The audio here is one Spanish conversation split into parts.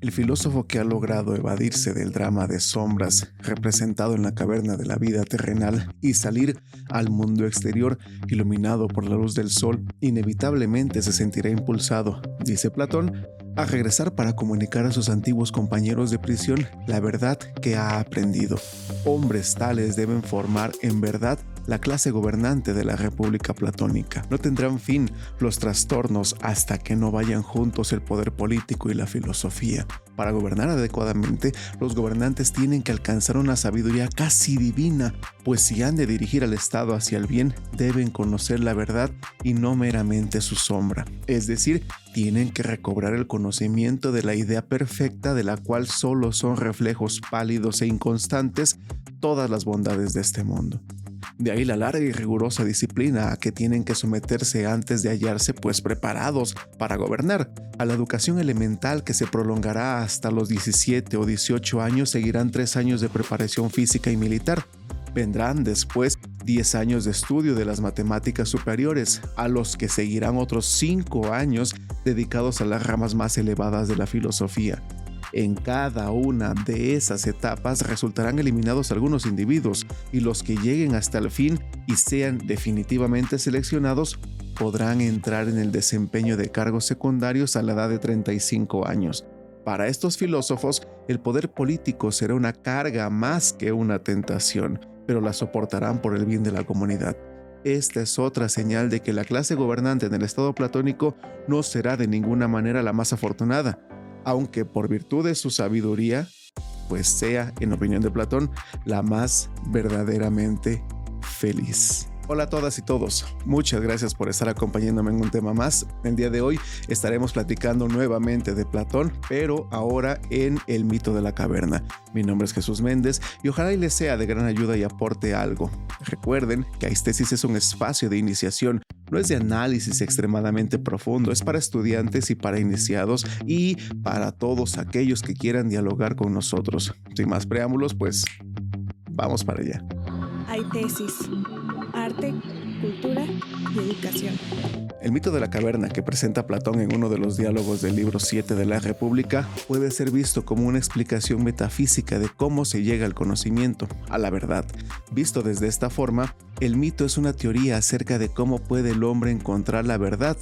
El filósofo que ha logrado evadirse del drama de sombras representado en la caverna de la vida terrenal y salir al mundo exterior iluminado por la luz del sol, inevitablemente se sentirá impulsado, dice Platón, a regresar para comunicar a sus antiguos compañeros de prisión la verdad que ha aprendido. Hombres tales deben formar en verdad la clase gobernante de la República Platónica. No tendrán fin los trastornos hasta que no vayan juntos el poder político y la filosofía. Para gobernar adecuadamente, los gobernantes tienen que alcanzar una sabiduría casi divina, pues si han de dirigir al Estado hacia el bien, deben conocer la verdad y no meramente su sombra. Es decir, tienen que recobrar el conocimiento de la idea perfecta de la cual solo son reflejos pálidos e inconstantes todas las bondades de este mundo. De ahí la larga y rigurosa disciplina a que tienen que someterse antes de hallarse pues preparados para gobernar. A la educación elemental que se prolongará hasta los 17 o 18 años seguirán tres años de preparación física y militar. Vendrán después 10 años de estudio de las matemáticas superiores, a los que seguirán otros 5 años dedicados a las ramas más elevadas de la filosofía. En cada una de esas etapas resultarán eliminados algunos individuos y los que lleguen hasta el fin y sean definitivamente seleccionados podrán entrar en el desempeño de cargos secundarios a la edad de 35 años. Para estos filósofos, el poder político será una carga más que una tentación, pero la soportarán por el bien de la comunidad. Esta es otra señal de que la clase gobernante en el estado platónico no será de ninguna manera la más afortunada, aunque por virtud de su sabiduría, pues sea, en opinión de Platón, la más verdaderamente feliz. Hola a todas y todos, muchas gracias por estar acompañándome en un tema más. El día de hoy estaremos platicando nuevamente de Platón, pero ahora en el mito de la caverna. Mi nombre es Jesús Méndez y ojalá y les sea de gran ayuda y aporte algo. Recuerden que Aistesis es un espacio de iniciación, no es de análisis extremadamente profundo, es para estudiantes y para iniciados y para todos aquellos que quieran dialogar con nosotros. Sin más preámbulos, pues vamos para allá. Hay tesis arte, cultura y educación. El mito de la caverna que presenta Platón en uno de los diálogos del libro 7 de la República puede ser visto como una explicación metafísica de cómo se llega al conocimiento, a la verdad. Visto desde esta forma, el mito es una teoría acerca de cómo puede el hombre encontrar la verdad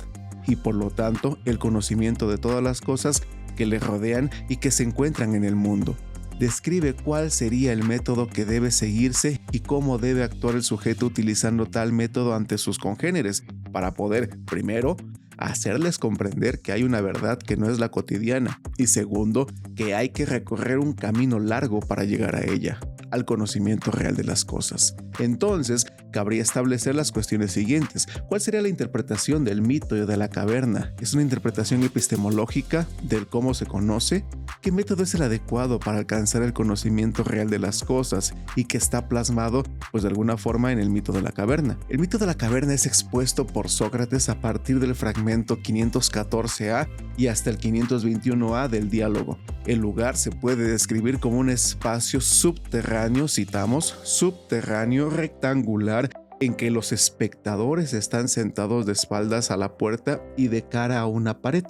y por lo tanto el conocimiento de todas las cosas que le rodean y que se encuentran en el mundo describe cuál sería el método que debe seguirse y cómo debe actuar el sujeto utilizando tal método ante sus congéneres para poder, primero, hacerles comprender que hay una verdad que no es la cotidiana y segundo, que hay que recorrer un camino largo para llegar a ella al conocimiento real de las cosas. Entonces, cabría establecer las cuestiones siguientes. ¿Cuál sería la interpretación del mito de la caverna? ¿Es una interpretación epistemológica del cómo se conoce? ¿Qué método es el adecuado para alcanzar el conocimiento real de las cosas y que está plasmado, pues de alguna forma, en el mito de la caverna? El mito de la caverna es expuesto por Sócrates a partir del fragmento 514a y hasta el 521a del diálogo. El lugar se puede describir como un espacio subterráneo, citamos, subterráneo rectangular en que los espectadores están sentados de espaldas a la puerta y de cara a una pared.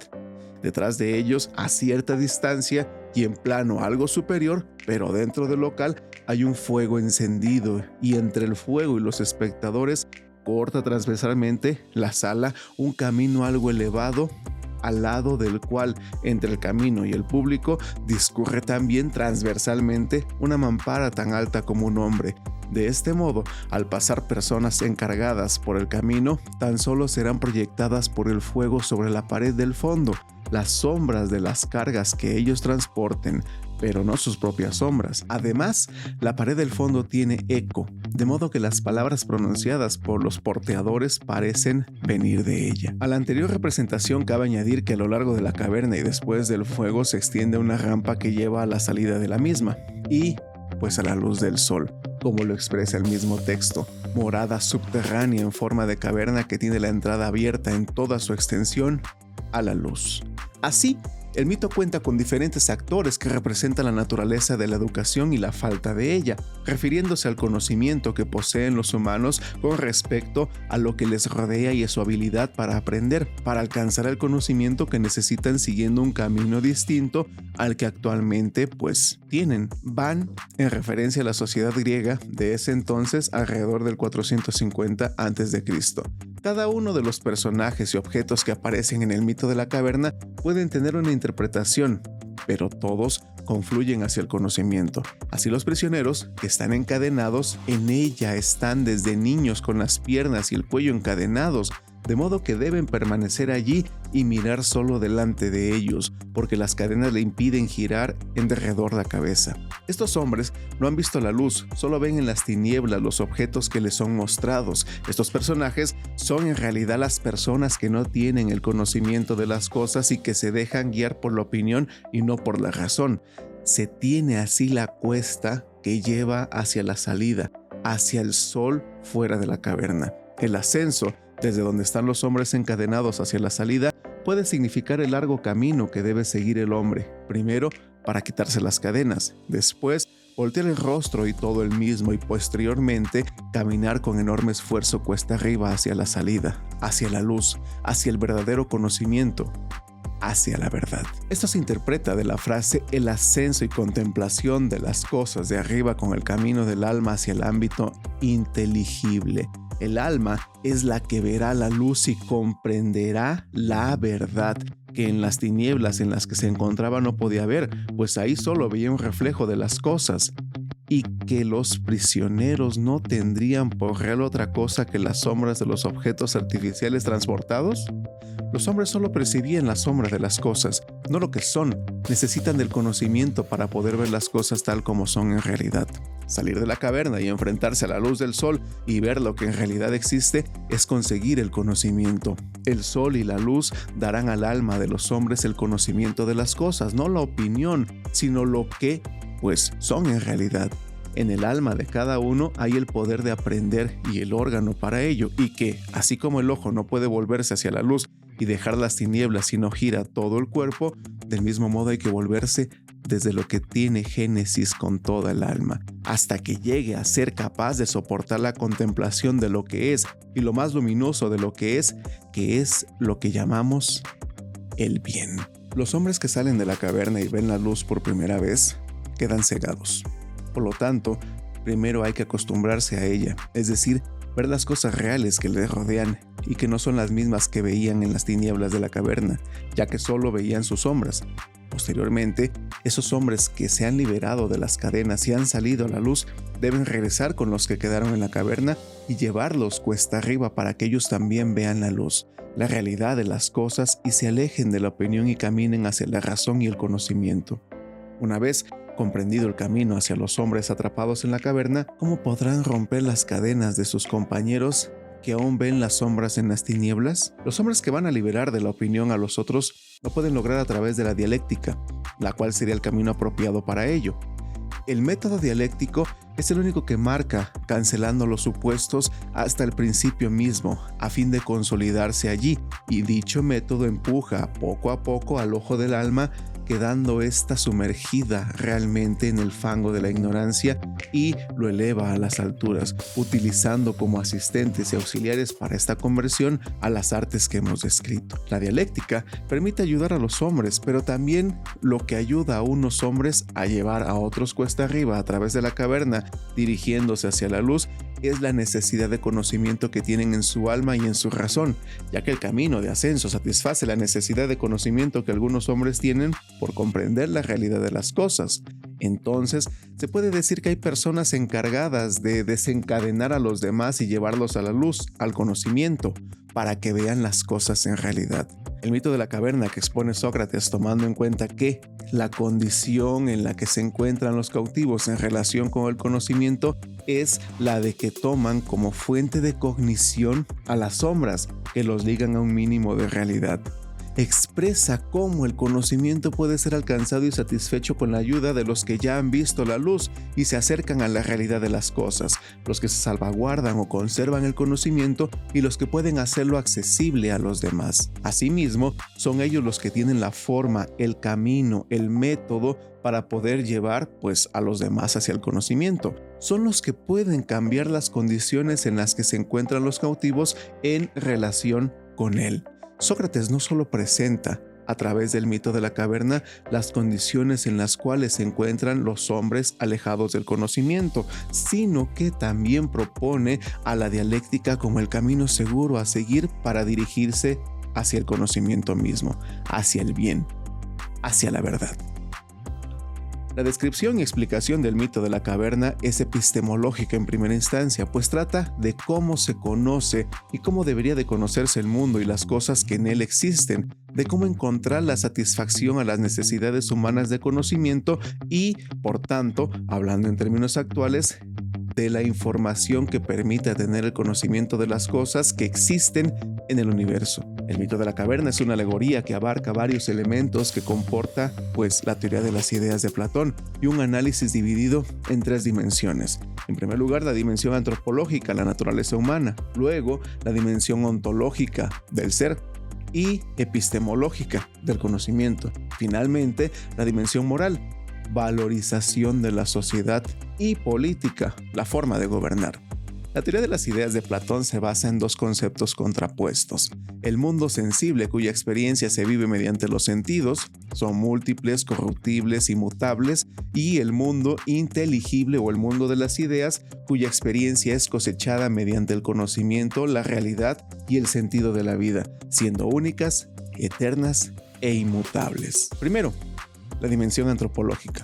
Detrás de ellos, a cierta distancia y en plano algo superior, pero dentro del local, hay un fuego encendido y entre el fuego y los espectadores corta transversalmente la sala un camino algo elevado al lado del cual entre el camino y el público discurre también transversalmente una mampara tan alta como un hombre. De este modo, al pasar personas encargadas por el camino, tan solo serán proyectadas por el fuego sobre la pared del fondo. Las sombras de las cargas que ellos transporten pero no sus propias sombras. Además, la pared del fondo tiene eco, de modo que las palabras pronunciadas por los porteadores parecen venir de ella. A la anterior representación cabe añadir que a lo largo de la caverna y después del fuego se extiende una rampa que lleva a la salida de la misma y pues a la luz del sol, como lo expresa el mismo texto, morada subterránea en forma de caverna que tiene la entrada abierta en toda su extensión a la luz. Así, El mito cuenta con diferentes actores que representan la naturaleza de la educación y la falta de ella, refiriéndose al conocimiento que poseen los humanos con respecto a lo que les rodea y a su habilidad para aprender, para alcanzar el conocimiento que necesitan siguiendo un camino distinto al que actualmente pues tienen. Van en referencia a la sociedad griega de ese entonces alrededor del 450 a.C. Cada uno de los personajes y objetos que aparecen en el mito de la caverna pueden tener una interpretación, pero todos confluyen hacia el conocimiento. Así los prisioneros, que están encadenados, en ella están desde niños con las piernas y el cuello encadenados, de modo que deben permanecer allí y mirar solo delante de ellos, porque las cadenas le impiden girar en derredor la cabeza. Estos hombres no han visto la luz, solo ven en las tinieblas los objetos que les son mostrados. Estos personajes son en realidad las personas que no tienen el conocimiento de las cosas y que se dejan guiar por la opinión y no por la razón. Se tiene así la cuesta que lleva hacia la salida, hacia el sol fuera de la caverna. El ascenso desde donde están los hombres encadenados hacia la salida, puede significar el largo camino que debe seguir el hombre, primero para quitarse las cadenas, después voltear el rostro y todo el mismo. Y posteriormente caminar con enorme esfuerzo cuesta arriba hacia la salida, hacia la luz, hacia el verdadero conocimiento, hacia la verdad. Esto se interpreta de la frase el ascenso y contemplación de las cosas de arriba con el camino del alma hacia el ámbito inteligible, el alma es la que verá la luz y comprenderá la verdad que en las tinieblas en las que se encontraba no podía ver, pues ahí solo veía un reflejo de las cosas, y que los prisioneros no tendrían por real otra cosa que las sombras de los objetos artificiales transportados? Los hombres solo percibían la sombra de las cosas, no lo que son. Necesitan del conocimiento para poder ver las cosas tal como son en realidad. Salir de la caverna y enfrentarse a la luz del sol y ver lo que en realidad existe es conseguir el conocimiento. El sol y la luz darán al alma de los hombres el conocimiento de las cosas, no la opinión, sino lo que, pues, son en realidad. En el alma de cada uno hay el poder de aprender y el órgano para ello, y que, así como el ojo no puede volverse hacia la luz y dejar las tinieblas si no gira todo el cuerpo, del mismo modo hay que volverse desde lo que tiene Génesis con toda el alma, hasta que llegue a ser capaz de soportar la contemplación de lo que es y lo más luminoso de lo que es, que es lo que llamamos el bien. Los hombres que salen de la caverna y ven la luz por primera vez quedan cegados. Por lo tanto, primero hay que acostumbrarse a ella, es decir, ver las cosas reales que les rodean y que no son las mismas que veían en las tinieblas de la caverna, ya que solo veían sus sombras. Posteriormente, esos hombres que se han liberado de las cadenas y han salido a la luz deben regresar con los que quedaron en la caverna y llevarlos cuesta arriba para que ellos también vean la luz, la realidad de las cosas y se alejen de la opinión y caminen hacia la razón y el conocimiento. Una vez comprendido el camino hacia los hombres atrapados en la caverna, ¿cómo podrán romper las cadenas de sus compañeros que aún ven las sombras en las tinieblas? Los hombres que van a liberar de la opinión a los otros lo pueden lograr a través de la dialéctica, la cual sería el camino apropiado para ello. El método dialéctico es el único que marca, cancelando los supuestos hasta el principio mismo, a fin de consolidarse allí, y dicho método empuja poco a poco al ojo del alma quedando esta sumergida realmente en el fango de la ignorancia y lo eleva a las alturas, utilizando como asistentes y auxiliares para esta conversión a las artes que hemos descrito. La dialéctica permite ayudar a los hombres, pero también lo que ayuda a unos hombres a llevar a otros cuesta arriba a través de la caverna, dirigiéndose hacia la luz, es la necesidad de conocimiento que tienen en su alma y en su razón, ya que el camino de ascenso satisface la necesidad de conocimiento que algunos hombres tienen por comprender la realidad de las cosas. Entonces, se puede decir que hay personas encargadas de desencadenar a los demás y llevarlos a la luz, al conocimiento, para que vean las cosas en realidad. El mito de la caverna que expone Sócrates tomando en cuenta que la condición en la que se encuentran los cautivos en relación con el conocimiento es la de que toman como fuente de cognición a las sombras que los ligan a un mínimo de realidad. expresa cómo el conocimiento puede ser alcanzado y satisfecho con la ayuda de los que ya han visto la luz y se acercan a la realidad de las cosas, los que se salvaguardan o conservan el conocimiento y los que pueden hacerlo accesible a los demás. Asimismo, son ellos los que tienen la forma, el camino, el método para poder llevar pues a los demás hacia el conocimiento. Son los que pueden cambiar las condiciones en las que se encuentran los cautivos en relación con él. Sócrates no solo presenta a través del mito de la caverna las condiciones en las cuales se encuentran los hombres alejados del conocimiento, sino que también propone a la dialéctica como el camino seguro a seguir para dirigirse hacia el conocimiento mismo, hacia el bien, hacia la verdad. La descripción y explicación del mito de la caverna es epistemológica en primera instancia, pues trata de cómo se conoce y cómo debería de conocerse el mundo y las cosas que en él existen, de cómo encontrar la satisfacción a las necesidades humanas de conocimiento y, por tanto, hablando en términos actuales, de la información que permite tener el conocimiento de las cosas que existen en el universo. El mito de la caverna es una alegoría que abarca varios elementos que comporta pues la teoría de las ideas de Platón y un análisis dividido en tres dimensiones. En primer lugar, la dimensión antropológica, la naturaleza humana, luego la dimensión ontológica del ser y epistemológica del conocimiento. Finalmente, la dimensión moral, valorización de la sociedad y política, la forma de gobernar. La teoría de las ideas de Platón se basa en dos conceptos contrapuestos. El mundo sensible, cuya experiencia se vive mediante los sentidos, son múltiples, corruptibles, inmutables, y el mundo inteligible o el mundo de las ideas, cuya experiencia es cosechada mediante el conocimiento, la realidad y el sentido de la vida, siendo únicas, eternas e inmutables. Primero, la dimensión antropológica.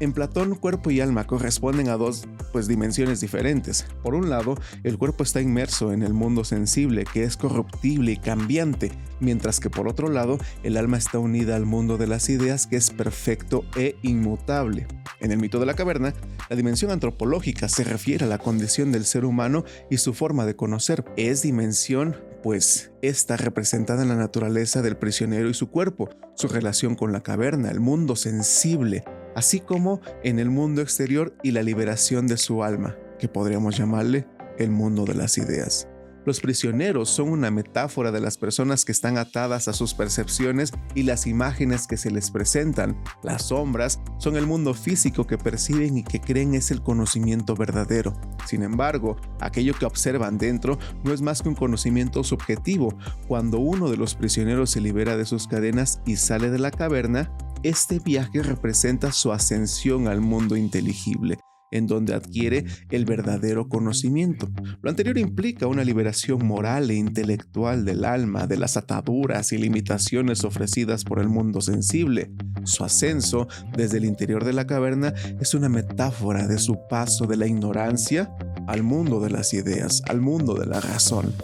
En Platón, cuerpo y alma corresponden a dos pues, dimensiones diferentes. Por un lado, el cuerpo está inmerso en el mundo sensible, que es corruptible y cambiante, mientras que por otro lado, el alma está unida al mundo de las ideas, que es perfecto e inmutable. En el mito de la caverna, la dimensión antropológica se refiere a la condición del ser humano y su forma de conocer. Es dimensión pues está representada en la naturaleza del prisionero y su cuerpo, su relación con la caverna, el mundo sensible, así como en el mundo exterior y la liberación de su alma, que podríamos llamarle el mundo de las ideas. Los prisioneros son una metáfora de las personas que están atadas a sus percepciones y las imágenes que se les presentan. Las sombras son el mundo físico que perciben y que creen es el conocimiento verdadero. Sin embargo, aquello que observan dentro no es más que un conocimiento subjetivo. Cuando uno de los prisioneros se libera de sus cadenas y sale de la caverna, este viaje representa su ascensión al mundo inteligible, en donde adquiere el verdadero conocimiento. Lo anterior implica una liberación moral e intelectual del alma de las ataduras y limitaciones ofrecidas por el mundo sensible. Su ascenso desde el interior de la caverna es una metáfora de su paso de la ignorancia al mundo de las ideas, al mundo de la razón,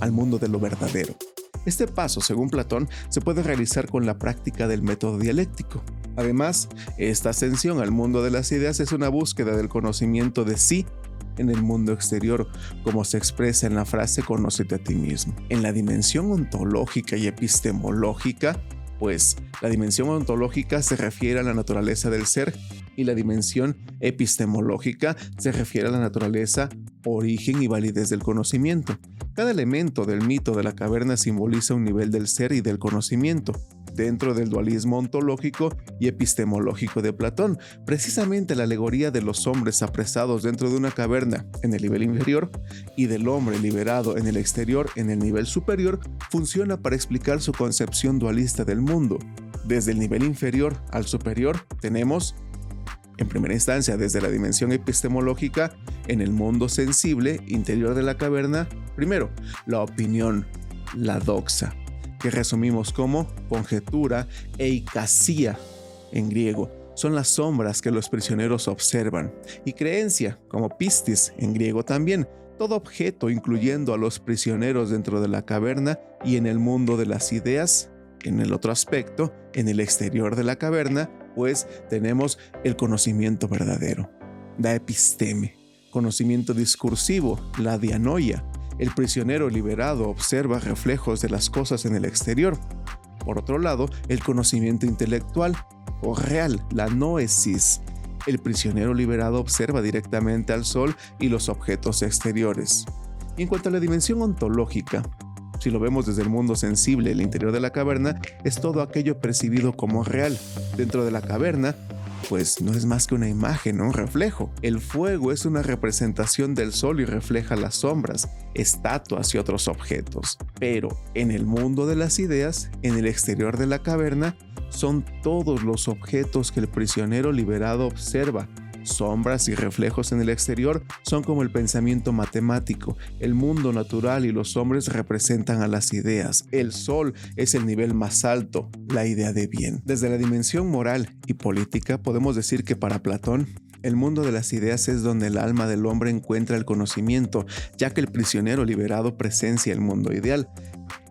al mundo de lo verdadero. Este paso, según Platón, se puede realizar con la práctica del método dialéctico. Además, esta ascensión al mundo de las ideas es una búsqueda del conocimiento de sí en el mundo exterior, como se expresa en la frase conócete a ti mismo. En la dimensión ontológica y epistemológica, pues la dimensión ontológica se refiere a la naturaleza del ser y la dimensión epistemológica se refiere a la naturaleza, origen y validez del conocimiento. Cada elemento del mito de la caverna simboliza un nivel del ser y del conocimiento, dentro del dualismo ontológico y epistemológico de Platón. Precisamente la alegoría de los hombres apresados dentro de una caverna en el nivel inferior y del hombre liberado en el exterior en el nivel superior funciona para explicar su concepción dualista del mundo. Desde el nivel inferior al superior tenemos en primera instancia desde la dimensión epistemológica, en el mundo sensible interior de la caverna, primero, la opinión, la doxa, que resumimos como conjetura e en griego. Son las sombras que los prisioneros observan. Y creencia, como pistis en griego también, todo objeto incluyendo a los prisioneros dentro de la caverna y en el mundo de las ideas, en el otro aspecto, en el exterior de la caverna, pues tenemos el conocimiento verdadero, la episteme, conocimiento discursivo, la dianoia. El prisionero liberado observa reflejos de las cosas en el exterior. Por otro lado, el conocimiento intelectual o real, la noesis. El prisionero liberado observa directamente al sol y los objetos exteriores. En cuanto a la dimensión ontológica, si lo vemos desde el mundo sensible, el interior de la caverna es todo aquello percibido como real. Dentro de la caverna pues no es más que una imagen, un reflejo. El fuego es una representación del sol y refleja las sombras, estatuas y otros objetos. Pero en el mundo de las ideas, en el exterior de la caverna, son todos los objetos que el prisionero liberado observa, Sombras y reflejos en el exterior son como el pensamiento matemático, el mundo natural y los hombres representan a las ideas. El sol es el nivel más alto, la idea de bien. Desde la dimensión moral y política podemos decir que para Platón, el mundo de las ideas es donde el alma del hombre encuentra el conocimiento, ya que el prisionero liberado presencia el mundo ideal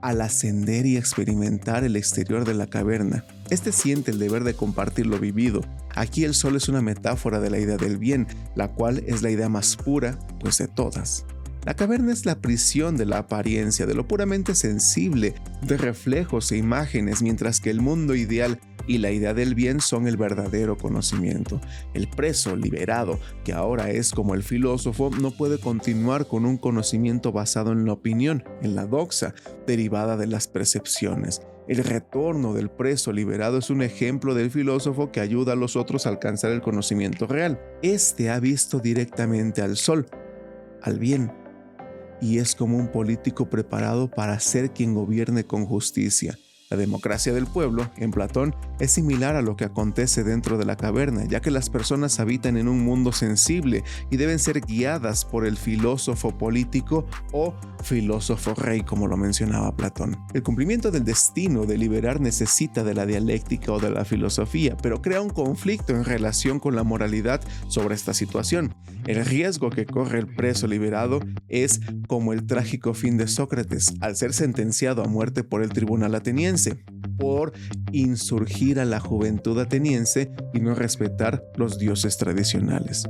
al ascender y experimentar el exterior de la caverna. Este siente el deber de compartir lo vivido. Aquí el sol es una metáfora de la idea del bien, la cual es la idea más pura, pues de todas. La caverna es la prisión de la apariencia, de lo puramente sensible, de reflejos e imágenes, mientras que el mundo ideal y la idea del bien son el verdadero conocimiento. El preso liberado, que ahora es como el filósofo, no puede continuar con un conocimiento basado en la opinión, en la doxa, derivada de las percepciones. El retorno del preso liberado es un ejemplo del filósofo que ayuda a los otros a alcanzar el conocimiento real. Este ha visto directamente al sol, al bien, y es como un político preparado para ser quien gobierne con justicia. La democracia del pueblo, en Platón, es similar a lo que acontece dentro de la caverna, ya que las personas habitan en un mundo sensible y deben ser guiadas por el filósofo político o filósofo rey, como lo mencionaba Platón. El cumplimiento del destino de liberar necesita de la dialéctica o de la filosofía, pero crea un conflicto en relación con la moralidad sobre esta situación. El riesgo que corre el preso liberado es como el trágico fin de Sócrates, al ser sentenciado a muerte por el tribunal ateniense por insurgir a la juventud ateniense y no respetar los dioses tradicionales.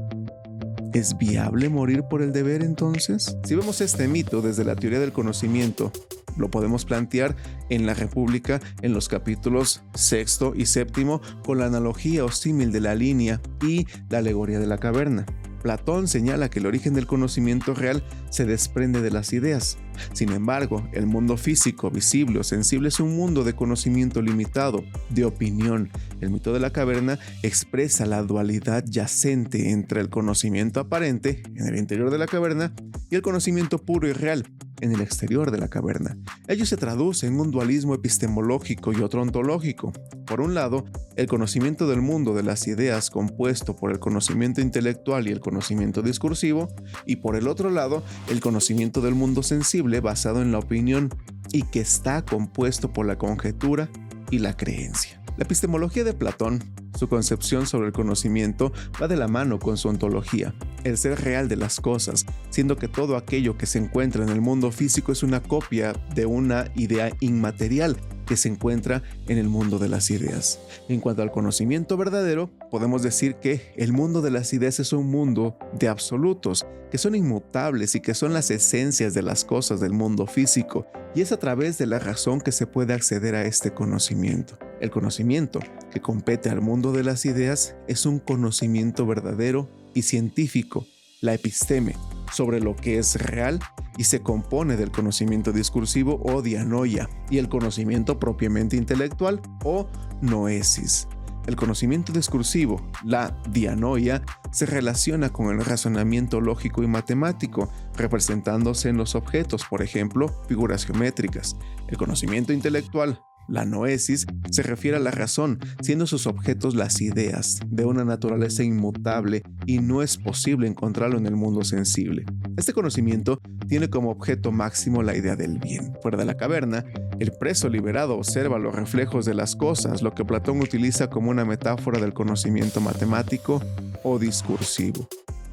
¿Es viable morir por el deber entonces? Si vemos este mito desde la teoría del conocimiento, lo podemos plantear en la República en los capítulos sexto y séptimo con la analogía o símil de la línea y la alegoría de la caverna. Platón señala que el origen del conocimiento real se desprende de las ideas. Sin embargo, el mundo físico, visible o sensible es un mundo de conocimiento limitado, de opinión. El mito de la caverna expresa la dualidad yacente entre el conocimiento aparente, en el interior de la caverna, y el conocimiento puro y real, en el exterior de la caverna. Ello se traduce en un dualismo epistemológico y otro ontológico. Por un lado, el conocimiento del mundo de las ideas compuesto por el conocimiento intelectual y el conocimiento discursivo, y por el otro lado, el conocimiento del mundo sensible basado en la opinión y que está compuesto por la conjetura y la creencia. La epistemología de Platón, su concepción sobre el conocimiento, va de la mano con su ontología, el ser real de las cosas, siendo que todo aquello que se encuentra en el mundo físico es una copia de una idea inmaterial que se encuentra en el mundo de las ideas. En cuanto al conocimiento verdadero, podemos decir que el mundo de las ideas es un mundo de absolutos, que son inmutables y que son las esencias de las cosas del mundo físico, y es a través de la razón que se puede acceder a este conocimiento. El conocimiento que compete al mundo de las ideas es un conocimiento verdadero y científico, la episteme, sobre lo que es real y se compone del conocimiento discursivo o dianoia y el conocimiento propiamente intelectual o noesis. El conocimiento discursivo, la dianoia, se relaciona con el razonamiento lógico y matemático, representándose en los objetos, por ejemplo, figuras geométricas. El conocimiento intelectual, la noesis se refiere a la razón, siendo sus objetos las ideas, de una naturaleza inmutable y no es posible encontrarlo en el mundo sensible. Este conocimiento tiene como objeto máximo la idea del bien. Fuera de la caverna, el preso liberado observa los reflejos de las cosas, lo que Platón utiliza como una metáfora del conocimiento matemático o discursivo.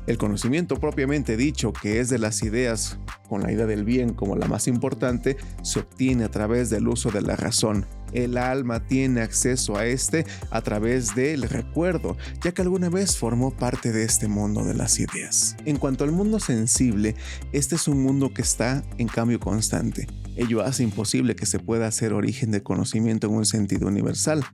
El conocimiento propiamente dicho, que es de las ideas con la idea del bien como la más importante, se obtiene a través del uso de la razón. El alma tiene acceso a este a través del recuerdo, ya que alguna vez formó parte de este mundo de las ideas. En cuanto al mundo sensible, este es un mundo que está en cambio constante Ello hace imposible que se pueda hacer origen de conocimiento en un sentido universal.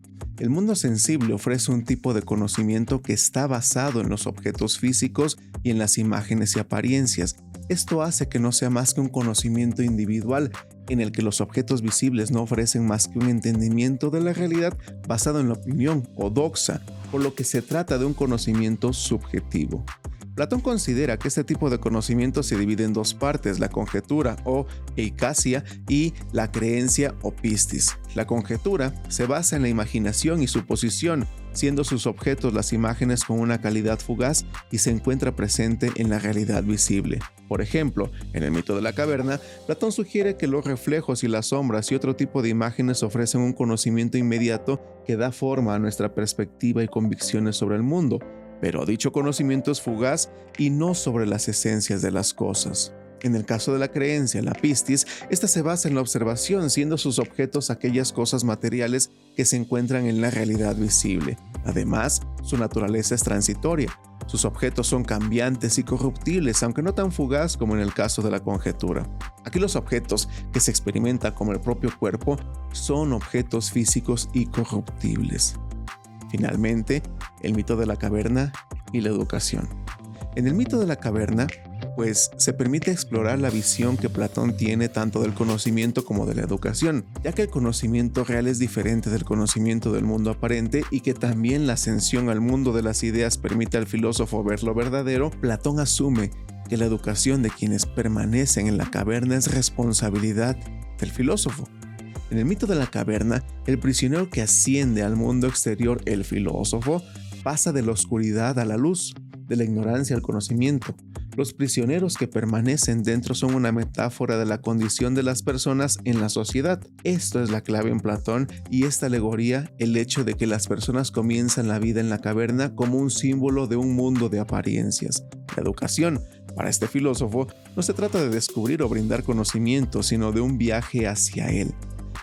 El mundo sensible ofrece un tipo de conocimiento que está basado en los objetos físicos y en las imágenes y apariencias. Esto hace que no sea más que un conocimiento individual en el que los objetos visibles no ofrecen más que un entendimiento de la realidad basado en la opinión o doxa, por lo que se trata de un conocimiento subjetivo. Platón considera que este tipo de conocimiento se divide en dos partes, la conjetura o eicasia y la creencia o pistis. La conjetura se basa en la imaginación y suposición, siendo sus objetos las imágenes con una calidad fugaz y se encuentra presente en la realidad visible. Por ejemplo, en el mito de la caverna, Platón sugiere que los reflejos y las sombras y otro tipo de imágenes ofrecen un conocimiento inmediato que da forma a nuestra perspectiva y convicciones sobre el mundo, pero dicho conocimiento es fugaz y no sobre las esencias de las cosas. En el caso de la creencia, la pistis, esta se basa en la observación, siendo sus objetos aquellas cosas materiales que se encuentran en la realidad visible. Además, su naturaleza es transitoria. Sus objetos son cambiantes y corruptibles, aunque no tan fugaz como en el caso de la conjetura. Aquí los objetos que se experimentan como el propio cuerpo son objetos físicos y corruptibles. Finalmente, el mito de la caverna y la educación. En el mito de la caverna, pues se permite explorar la visión que Platón tiene tanto del conocimiento como de la educación, ya que el conocimiento real es diferente del conocimiento del mundo aparente y que también la ascensión al mundo de las ideas permite al filósofo ver lo verdadero, Platón asume que la educación de quienes permanecen en la caverna es responsabilidad del filósofo. En el mito de la caverna, el prisionero que asciende al mundo exterior, el filósofo, pasa de la oscuridad a la luz, de la ignorancia al conocimiento. Los prisioneros que permanecen dentro son una metáfora de la condición de las personas en la sociedad. Esto es la clave en Platón y esta alegoría el hecho de que las personas comienzan la vida en la caverna como un símbolo de un mundo de apariencias. La educación, para este filósofo, no se trata de descubrir o brindar conocimiento, sino de un viaje hacia él.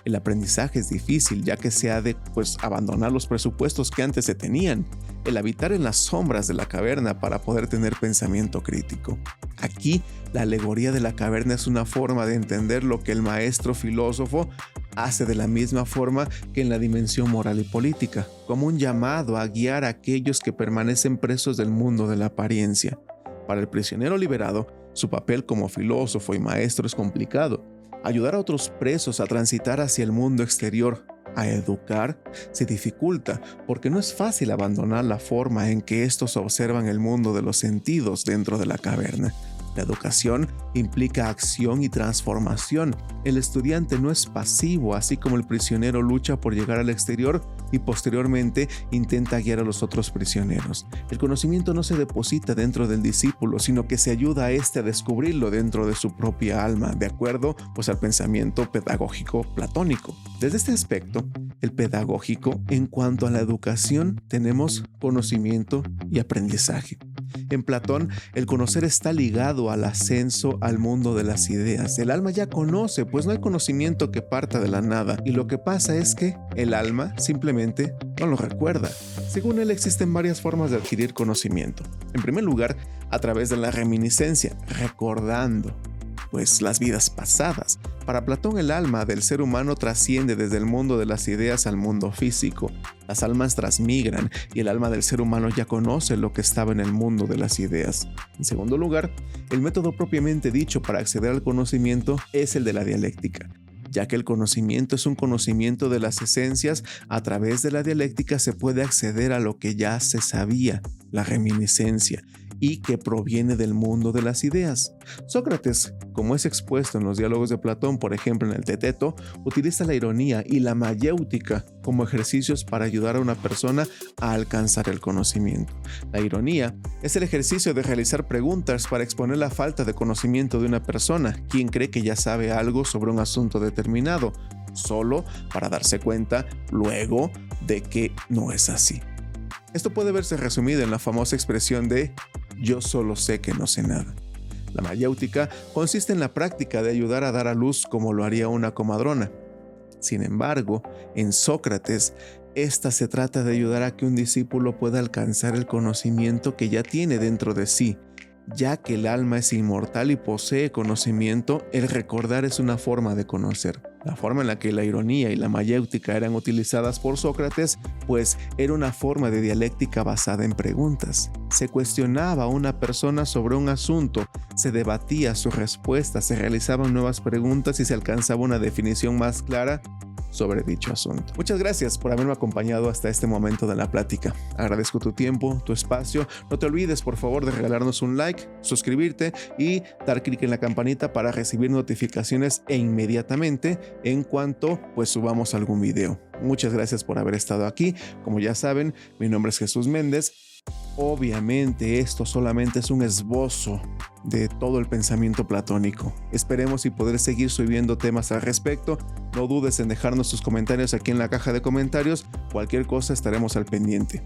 El aprendizaje es difícil ya que se ha de pues, abandonar los presupuestos que antes se tenían, el habitar en las sombras de la caverna para poder tener pensamiento crítico. Aquí, la alegoría de la caverna es una forma de entender lo que el maestro filósofo hace de la misma forma que en la dimensión moral y política, como un llamado a guiar a aquellos que permanecen presos del mundo de la apariencia. Para el prisionero liberado, su papel como filósofo y maestro es complicado, Ayudar a otros presos a transitar hacia el mundo exterior, a educar, se dificulta porque no es fácil abandonar la forma en que estos observan el mundo de los sentidos dentro de la caverna. La educación implica acción y transformación. El estudiante no es pasivo, así como el prisionero lucha por llegar al exterior y posteriormente intenta guiar a los otros prisioneros. El conocimiento no se deposita dentro del discípulo, sino que se ayuda a éste a descubrirlo dentro de su propia alma, de acuerdo pues al pensamiento pedagógico platónico. Desde este aspecto, el pedagógico, en cuanto a la educación, tenemos conocimiento y aprendizaje. En Platón, el conocer está ligado al ascenso al mundo de las ideas. El alma ya conoce, pues no hay conocimiento que parta de la nada. Y lo que pasa es que el alma simplemente no lo recuerda. Según él, existen varias formas de adquirir conocimiento. En primer lugar, a través de la reminiscencia, recordando pues las vidas pasadas. Para Platón el alma del ser humano trasciende desde el mundo de las ideas al mundo físico. Las almas transmigran y el alma del ser humano ya conoce lo que estaba en el mundo de las ideas. En segundo lugar, el método propiamente dicho para acceder al conocimiento es el de la dialéctica ya que el conocimiento es un conocimiento de las esencias, a través de la dialéctica se puede acceder a lo que ya se sabía, la reminiscencia, y que proviene del mundo de las ideas. Sócrates, como es expuesto en los diálogos de Platón, por ejemplo en el Teteto, utiliza la ironía y la mayéutica como ejercicios para ayudar a una persona a alcanzar el conocimiento. La ironía es el ejercicio de realizar preguntas para exponer la falta de conocimiento de una persona, quien cree que ya sabe algo sobre un asunto determinado, solo para darse cuenta luego de que no es así. Esto puede verse resumido en la famosa expresión de yo solo sé que no sé nada. La mayéutica consiste en la práctica de ayudar a dar a luz como lo haría una comadrona. Sin embargo, en Sócrates, esta se trata de ayudar a que un discípulo pueda alcanzar el conocimiento que ya tiene dentro de sí, ya que el alma es inmortal y posee conocimiento, el recordar es una forma de conocer. La forma en la que la ironía y la mayéutica eran utilizadas por Sócrates, pues era una forma de dialéctica basada en preguntas. Se cuestionaba a una persona sobre un asunto, se debatía su respuesta, se realizaban nuevas preguntas y se alcanzaba una definición más clara sobre dicho asunto. Muchas gracias por haberme acompañado hasta este momento de la plática. Agradezco tu tiempo, tu espacio. No te olvides, por favor, de regalarnos un like, suscribirte y dar clic en la campanita para recibir notificaciones e inmediatamente en cuanto pues subamos algún video. Muchas gracias por haber estado aquí. Como ya saben, mi nombre es Jesús Méndez. Obviamente esto solamente es un esbozo de todo el pensamiento platónico. Esperemos y poder seguir subiendo temas al respecto. No dudes en dejarnos tus comentarios aquí en la caja de comentarios. Cualquier cosa estaremos al pendiente.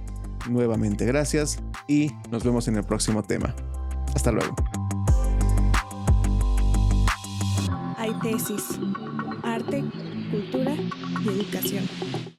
Nuevamente gracias y nos vemos en el próximo tema. Hasta luego. Hay tesis, arte, cultura y educación.